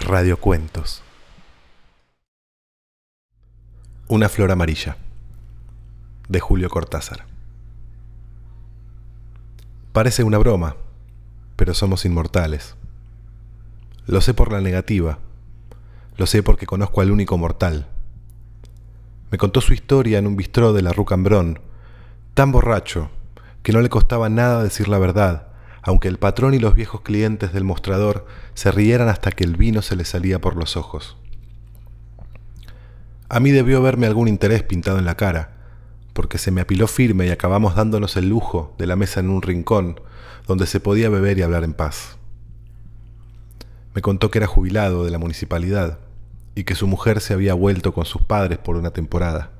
Radiocuentos. Una flor amarilla. De Julio Cortázar. Parece una broma, pero somos inmortales. Lo sé por la negativa. Lo sé porque conozco al único mortal. Me contó su historia en un bistró de la Rue Cambron, tan borracho que no le costaba nada decir la verdad, aunque el patrón y los viejos clientes del mostrador se rieran hasta que el vino se le salía por los ojos. A mí debió verme algún interés pintado en la cara, porque se me apiló firme y acabamos dándonos el lujo de la mesa en un rincón donde se podía beber y hablar en paz. Me contó que era jubilado de la municipalidad y que su mujer se había vuelto con sus padres por una temporada,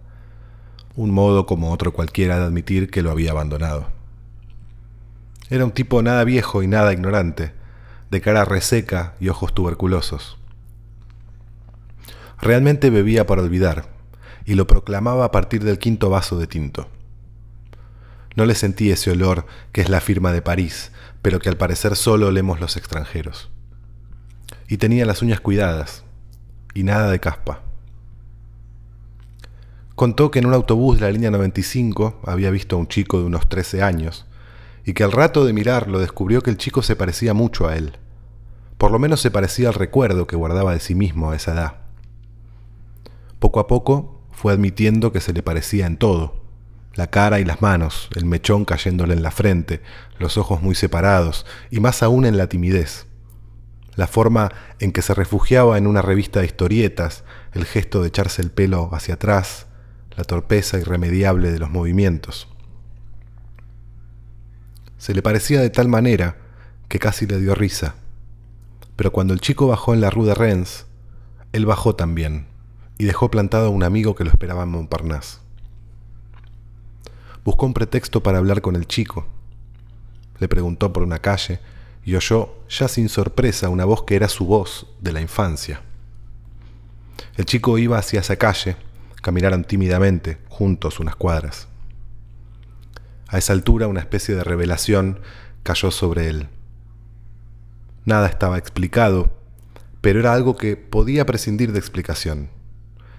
un modo como otro cualquiera de admitir que lo había abandonado. Era un tipo nada viejo y nada ignorante, de cara reseca y ojos tuberculosos. Realmente bebía para olvidar, y lo proclamaba a partir del quinto vaso de tinto. No le sentí ese olor que es la firma de París, pero que al parecer solo olemos los extranjeros. Y tenía las uñas cuidadas, y nada de caspa. Contó que en un autobús de la línea 95 había visto a un chico de unos 13 años, y que al rato de mirarlo descubrió que el chico se parecía mucho a él. Por lo menos se parecía al recuerdo que guardaba de sí mismo a esa edad. Poco a poco fue admitiendo que se le parecía en todo. La cara y las manos, el mechón cayéndole en la frente, los ojos muy separados, y más aún en la timidez. La forma en que se refugiaba en una revista de historietas, el gesto de echarse el pelo hacia atrás, la torpeza irremediable de los movimientos. Se le parecía de tal manera que casi le dio risa. Pero cuando el chico bajó en la rue de Rennes, él bajó también y dejó plantado a un amigo que lo esperaba en Montparnasse. Buscó un pretexto para hablar con el chico. Le preguntó por una calle y oyó, ya sin sorpresa, una voz que era su voz de la infancia. El chico iba hacia esa calle, caminaron tímidamente, juntos unas cuadras. A esa altura una especie de revelación cayó sobre él. Nada estaba explicado, pero era algo que podía prescindir de explicación,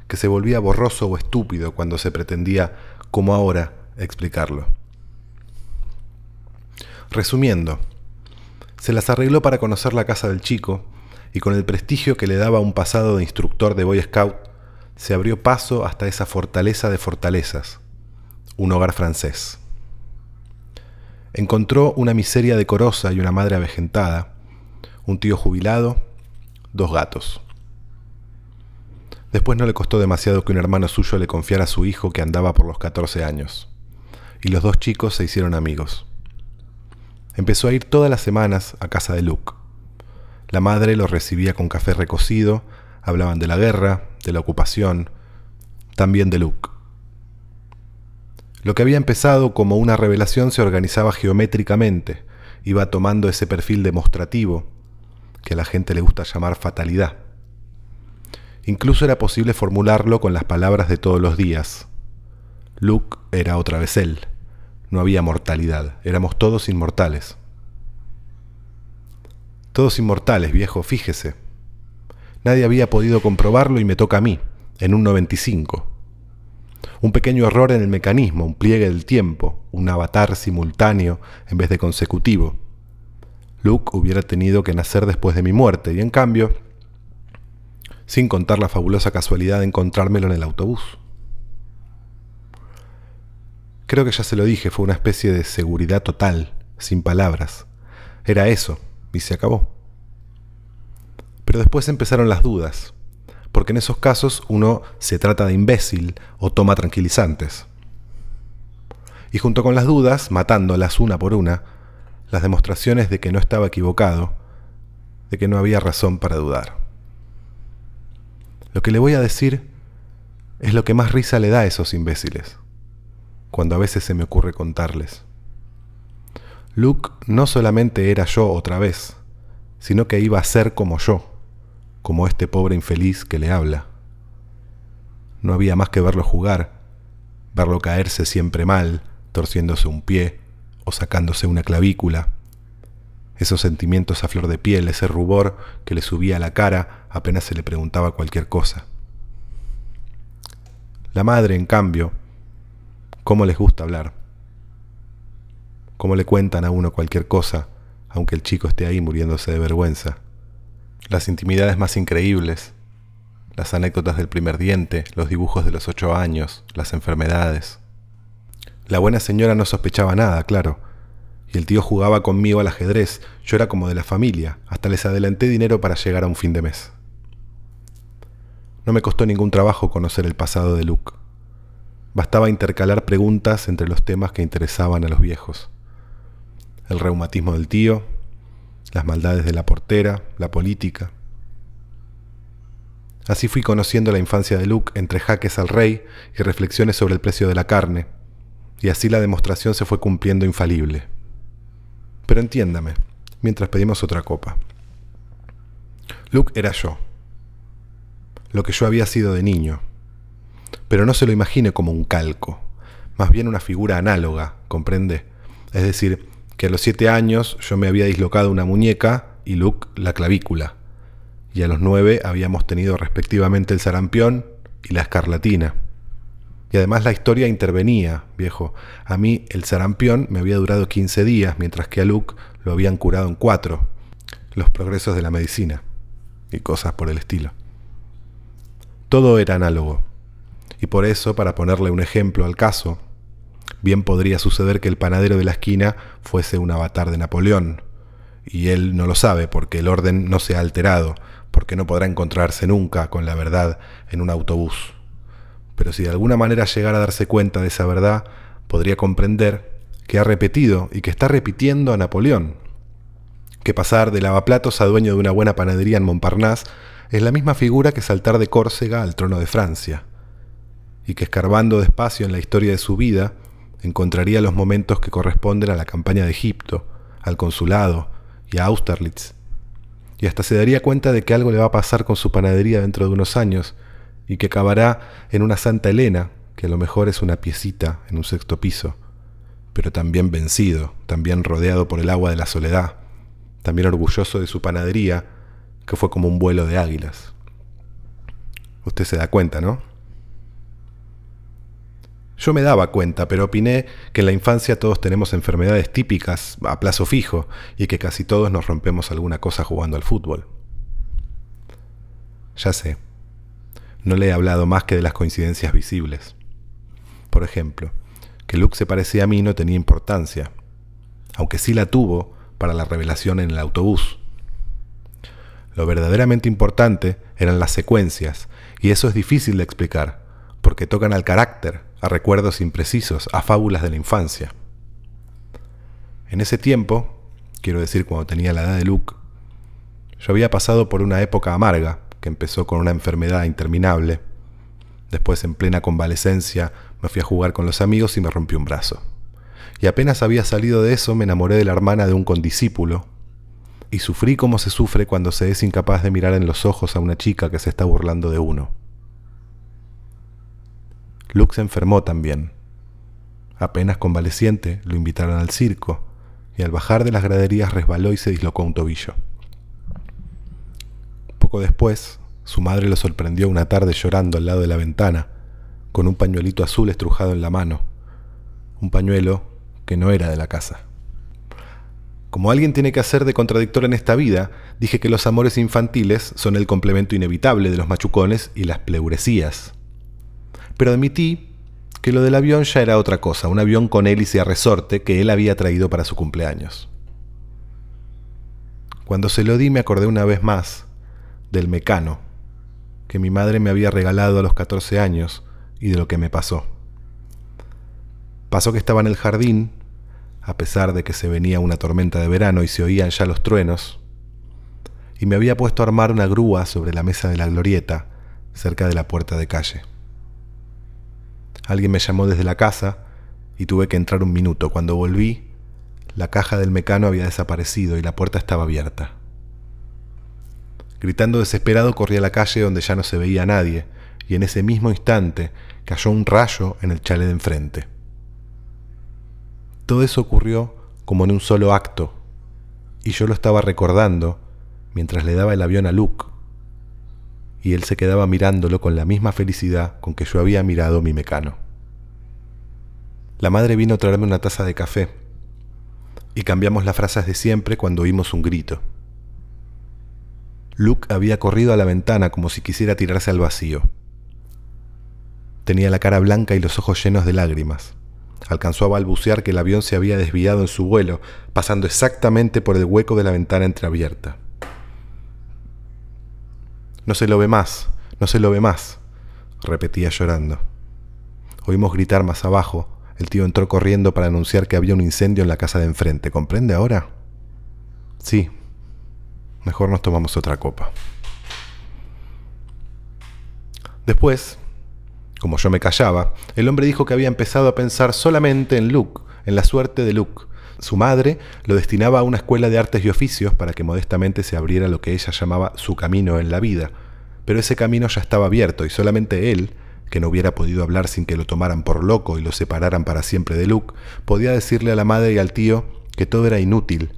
que se volvía borroso o estúpido cuando se pretendía, como ahora, explicarlo. Resumiendo, se las arregló para conocer la casa del chico y con el prestigio que le daba un pasado de instructor de Boy Scout, se abrió paso hasta esa fortaleza de fortalezas, un hogar francés. Encontró una miseria decorosa y una madre avejentada, un tío jubilado, dos gatos. Después no le costó demasiado que un hermano suyo le confiara a su hijo que andaba por los 14 años, y los dos chicos se hicieron amigos. Empezó a ir todas las semanas a casa de Luke. La madre lo recibía con café recocido, hablaban de la guerra, de la ocupación, también de Luke. Lo que había empezado como una revelación se organizaba geométricamente, iba tomando ese perfil demostrativo, que a la gente le gusta llamar fatalidad. Incluso era posible formularlo con las palabras de todos los días. Luke era otra vez él. No había mortalidad, éramos todos inmortales. Todos inmortales, viejo, fíjese. Nadie había podido comprobarlo y me toca a mí, en un 95. Un pequeño error en el mecanismo, un pliegue del tiempo, un avatar simultáneo en vez de consecutivo. Luke hubiera tenido que nacer después de mi muerte y en cambio, sin contar la fabulosa casualidad de encontrármelo en el autobús. Creo que ya se lo dije, fue una especie de seguridad total, sin palabras. Era eso, y se acabó. Pero después empezaron las dudas porque en esos casos uno se trata de imbécil o toma tranquilizantes. Y junto con las dudas, matándolas una por una, las demostraciones de que no estaba equivocado, de que no había razón para dudar. Lo que le voy a decir es lo que más risa le da a esos imbéciles, cuando a veces se me ocurre contarles. Luke no solamente era yo otra vez, sino que iba a ser como yo como este pobre infeliz que le habla. No había más que verlo jugar, verlo caerse siempre mal, torciéndose un pie o sacándose una clavícula, esos sentimientos a flor de piel, ese rubor que le subía a la cara apenas se le preguntaba cualquier cosa. La madre, en cambio, ¿cómo les gusta hablar? ¿Cómo le cuentan a uno cualquier cosa, aunque el chico esté ahí muriéndose de vergüenza? Las intimidades más increíbles, las anécdotas del primer diente, los dibujos de los ocho años, las enfermedades. La buena señora no sospechaba nada, claro, y el tío jugaba conmigo al ajedrez, yo era como de la familia, hasta les adelanté dinero para llegar a un fin de mes. No me costó ningún trabajo conocer el pasado de Luke. Bastaba intercalar preguntas entre los temas que interesaban a los viejos. El reumatismo del tío, las maldades de la portera, la política. Así fui conociendo la infancia de Luke entre jaques al rey y reflexiones sobre el precio de la carne, y así la demostración se fue cumpliendo infalible. Pero entiéndame, mientras pedimos otra copa. Luke era yo lo que yo había sido de niño. Pero no se lo imagine como un calco, más bien una figura análoga, ¿comprende? Es decir, que a los siete años yo me había dislocado una muñeca y Luke la clavícula, y a los nueve habíamos tenido respectivamente el sarampión y la escarlatina. Y además la historia intervenía, viejo. A mí el sarampión me había durado 15 días, mientras que a Luke lo habían curado en cuatro. Los progresos de la medicina y cosas por el estilo. Todo era análogo. Y por eso, para ponerle un ejemplo al caso, bien podría suceder que el panadero de la esquina fuese un avatar de Napoleón. Y él no lo sabe porque el orden no se ha alterado, porque no podrá encontrarse nunca con la verdad en un autobús. Pero si de alguna manera llegara a darse cuenta de esa verdad, podría comprender que ha repetido y que está repitiendo a Napoleón. Que pasar de lavaplatos a dueño de una buena panadería en Montparnasse es la misma figura que saltar de Córcega al trono de Francia, y que escarbando despacio en la historia de su vida, encontraría los momentos que corresponden a la campaña de Egipto, al consulado y a Austerlitz, y hasta se daría cuenta de que algo le va a pasar con su panadería dentro de unos años, y que acabará en una Santa Elena, que a lo mejor es una piecita en un sexto piso, pero también vencido, también rodeado por el agua de la soledad, también orgulloso de su panadería, que fue como un vuelo de águilas. Usted se da cuenta, ¿no? Yo me daba cuenta, pero opiné que en la infancia todos tenemos enfermedades típicas a plazo fijo y que casi todos nos rompemos alguna cosa jugando al fútbol. Ya sé, no le he hablado más que de las coincidencias visibles. Por ejemplo, que Luke se parecía a mí no tenía importancia, aunque sí la tuvo para la revelación en el autobús. Lo verdaderamente importante eran las secuencias, y eso es difícil de explicar, porque tocan al carácter, a recuerdos imprecisos, a fábulas de la infancia. En ese tiempo, quiero decir cuando tenía la edad de Luke, yo había pasado por una época amarga, que empezó con una enfermedad interminable. Después, en plena convalecencia, me fui a jugar con los amigos y me rompí un brazo. Y apenas había salido de eso, me enamoré de la hermana de un condiscípulo, y sufrí como se sufre cuando se es incapaz de mirar en los ojos a una chica que se está burlando de uno. Luke se enfermó también. Apenas convaleciente, lo invitaron al circo, y al bajar de las graderías resbaló y se dislocó un tobillo. Poco después, su madre lo sorprendió una tarde llorando al lado de la ventana, con un pañuelito azul estrujado en la mano, un pañuelo que no era de la casa. Como alguien tiene que hacer de contradictor en esta vida, dije que los amores infantiles son el complemento inevitable de los machucones y las pleuresías. Pero admití que lo del avión ya era otra cosa, un avión con hélice a resorte que él había traído para su cumpleaños. Cuando se lo di me acordé una vez más del mecano que mi madre me había regalado a los 14 años y de lo que me pasó. Pasó que estaba en el jardín a pesar de que se venía una tormenta de verano y se oían ya los truenos, y me había puesto a armar una grúa sobre la mesa de la glorieta, cerca de la puerta de calle. Alguien me llamó desde la casa y tuve que entrar un minuto. Cuando volví, la caja del mecano había desaparecido y la puerta estaba abierta. Gritando desesperado corrí a la calle donde ya no se veía a nadie, y en ese mismo instante cayó un rayo en el chale de enfrente. Todo eso ocurrió como en un solo acto, Y yo lo estaba recordando mientras le daba el avión a Luke. Y él se quedaba mirándolo con la misma felicidad con que yo había mirado mi mecano. La madre vino a traerme una taza de café y cambiamos las frases de siempre cuando oímos un grito. Luke había corrido a la ventana como si quisiera tirarse al vacío. Tenía la cara blanca y los ojos llenos de lágrimas. Alcanzó a balbucear que el avión se había desviado en su vuelo, pasando exactamente por el hueco de la ventana entreabierta. No se lo ve más, no se lo ve más, repetía llorando. Oímos gritar más abajo. El tío entró corriendo para anunciar que había un incendio en la casa de enfrente. ¿Comprende ahora? Sí. Mejor nos tomamos otra copa. Después, como yo me callaba, el hombre dijo que había empezado a pensar solamente en Luke, en la suerte de Luke. Su madre lo destinaba a una escuela de artes y oficios para que modestamente se abriera lo que ella llamaba su camino en la vida. Pero ese camino ya estaba abierto y solamente él, que no hubiera podido hablar sin que lo tomaran por loco y lo separaran para siempre de Luke, podía decirle a la madre y al tío que todo era inútil,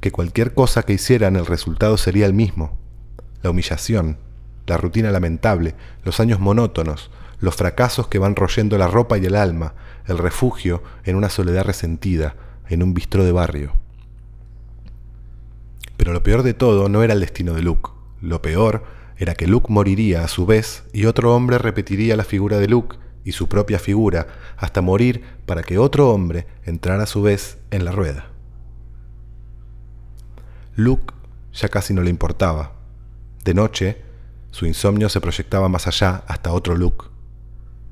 que cualquier cosa que hicieran el resultado sería el mismo. La humillación, la rutina lamentable, los años monótonos, los fracasos que van royendo la ropa y el alma, el refugio en una soledad resentida, en un bistro de barrio. Pero lo peor de todo no era el destino de Luke. Lo peor era que Luke moriría a su vez y otro hombre repetiría la figura de Luke y su propia figura hasta morir para que otro hombre entrara a su vez en la rueda. Luke ya casi no le importaba. De noche, su insomnio se proyectaba más allá hasta otro Luke,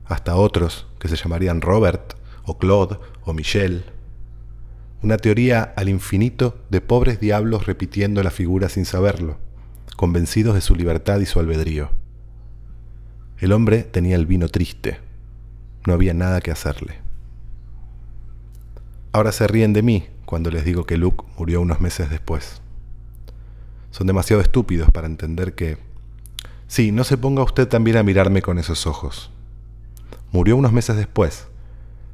hasta otros que se llamarían Robert, o Claude, o Michelle. Una teoría al infinito de pobres diablos repitiendo la figura sin saberlo, convencidos de su libertad y su albedrío. El hombre tenía el vino triste, no había nada que hacerle. Ahora se ríen de mí cuando les digo que Luke murió unos meses después. Son demasiado estúpidos para entender que... Sí, no se ponga usted también a mirarme con esos ojos. Murió unos meses después.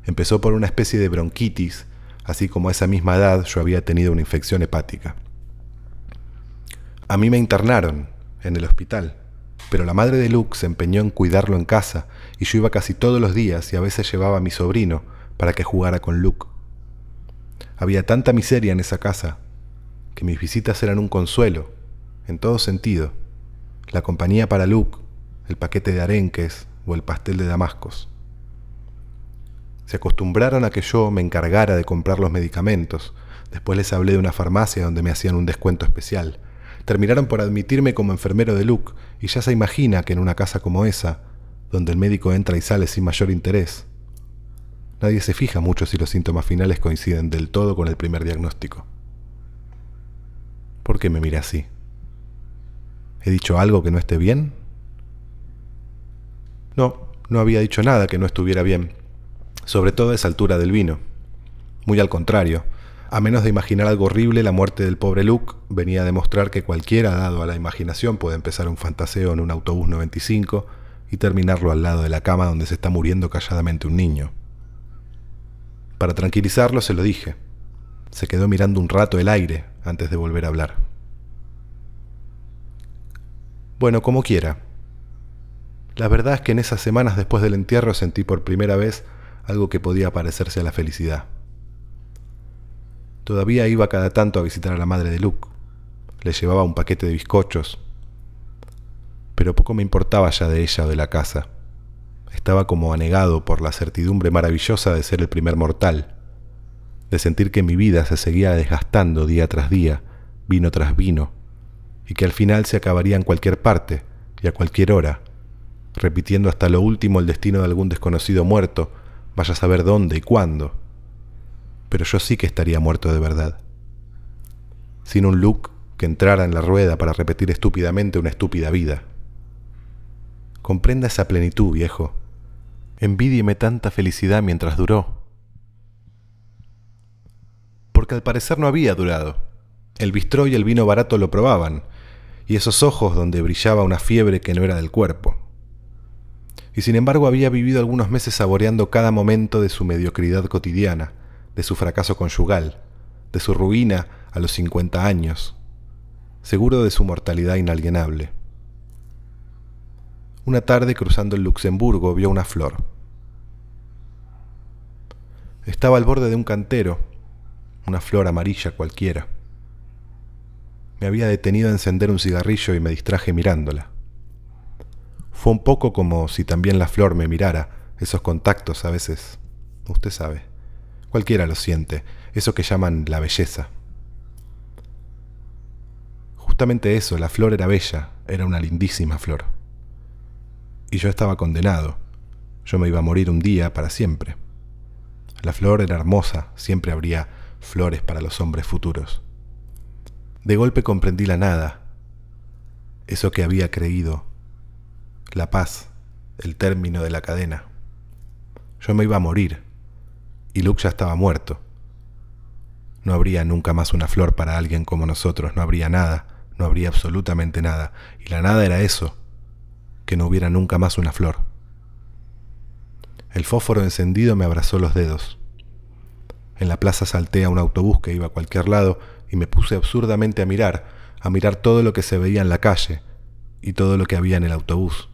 Empezó por una especie de bronquitis, así como a esa misma edad yo había tenido una infección hepática. A mí me internaron en el hospital, pero la madre de Luke se empeñó en cuidarlo en casa y yo iba casi todos los días y a veces llevaba a mi sobrino para que jugara con Luke. Había tanta miseria en esa casa que mis visitas eran un consuelo, en todo sentido. La compañía para Luke, el paquete de arenques, o el pastel de damascos. Se acostumbraron a que yo me encargara de comprar los medicamentos. Después les hablé de una farmacia donde me hacían un descuento especial. Terminaron por admitirme como enfermero de Luke, y ya se imagina que en una casa como esa, donde el médico entra y sale sin mayor interés, nadie se fija mucho si los síntomas finales coinciden del todo con el primer diagnóstico. ¿Por qué me mira así? ¿He dicho algo que no esté bien? No, no había dicho nada que no estuviera bien, sobre todo a esa altura del vino. Muy al contrario, a menos de imaginar algo horrible, la muerte del pobre Luke venía a demostrar que cualquiera dado a la imaginación puede empezar un fantaseo en un autobús 95 y terminarlo al lado de la cama donde se está muriendo calladamente un niño. Para tranquilizarlo se lo dije. Se quedó mirando un rato el aire antes de volver a hablar. Bueno, como quiera, la verdad es que en esas semanas después del entierro sentí por primera vez algo que podía parecerse a la felicidad. Todavía iba cada tanto a visitar a la madre de Luke. Le llevaba un paquete de bizcochos. Pero poco me importaba ya de ella o de la casa. Estaba como anegado por la certidumbre maravillosa de ser el primer mortal, de sentir que mi vida se seguía desgastando día tras día, vino tras vino, y que al final se acabaría en cualquier parte y a cualquier hora, repitiendo hasta lo último el destino de algún desconocido muerto, vaya a saber dónde y cuándo. Pero yo sí que estaría muerto de verdad. Sin un look que entrara en la rueda para repetir estúpidamente una estúpida vida. Comprenda esa plenitud, viejo. Envídieme tanta felicidad mientras duró. Porque al parecer no había durado. El bistró y el vino barato lo probaban, y esos ojos donde brillaba una fiebre que no era del cuerpo y sin embargo había vivido algunos meses saboreando cada momento de su mediocridad cotidiana, de su fracaso conyugal, de su ruina a los 50 años, seguro de su mortalidad inalienable. Una tarde cruzando el Luxemburgo vio una flor. Estaba al borde de un cantero, una flor amarilla cualquiera. Me había detenido a encender un cigarrillo y me distraje mirándola. Fue un poco como si también la flor me mirara, esos contactos a veces, usted sabe, cualquiera lo siente, eso que llaman la belleza. Justamente eso, la flor era bella, era una lindísima flor. Y yo estaba condenado, yo me iba a morir un día para siempre. La flor era hermosa, siempre habría flores para los hombres futuros. De golpe comprendí la nada, eso que había creído, la paz, el término de la cadena. Yo me iba a morir, y Luke ya estaba muerto. No habría nunca más una flor para alguien como nosotros, no habría nada, no habría absolutamente nada, y la nada era eso, que no hubiera nunca más una flor. El fósforo encendido me abrazó los dedos. En la plaza salté a un autobús que iba a cualquier lado y me puse absurdamente a mirar, a mirar todo lo que se veía en la calle y todo lo que había en el autobús.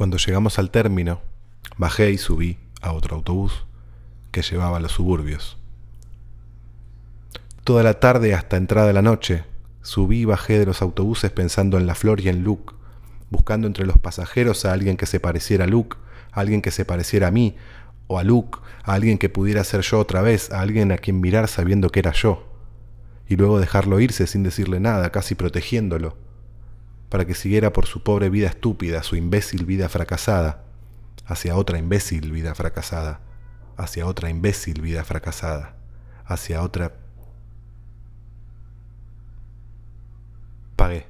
Cuando llegamos al término, bajé y subí a otro autobús que llevaba a los suburbios. Toda la tarde hasta entrada de la noche, subí y bajé de los autobuses pensando en la flor y en Luke, buscando entre los pasajeros a alguien que se pareciera a Luke, a alguien que se pareciera a mí, o a Luke, a alguien que pudiera ser yo otra vez, a alguien a quien mirar sabiendo que era yo, y luego dejarlo irse sin decirle nada, casi protegiéndolo, para que siguiera por su pobre vida estúpida, su imbécil vida fracasada, hacia otra imbécil vida fracasada, hacia otra imbécil vida fracasada, hacia otra... Pagué.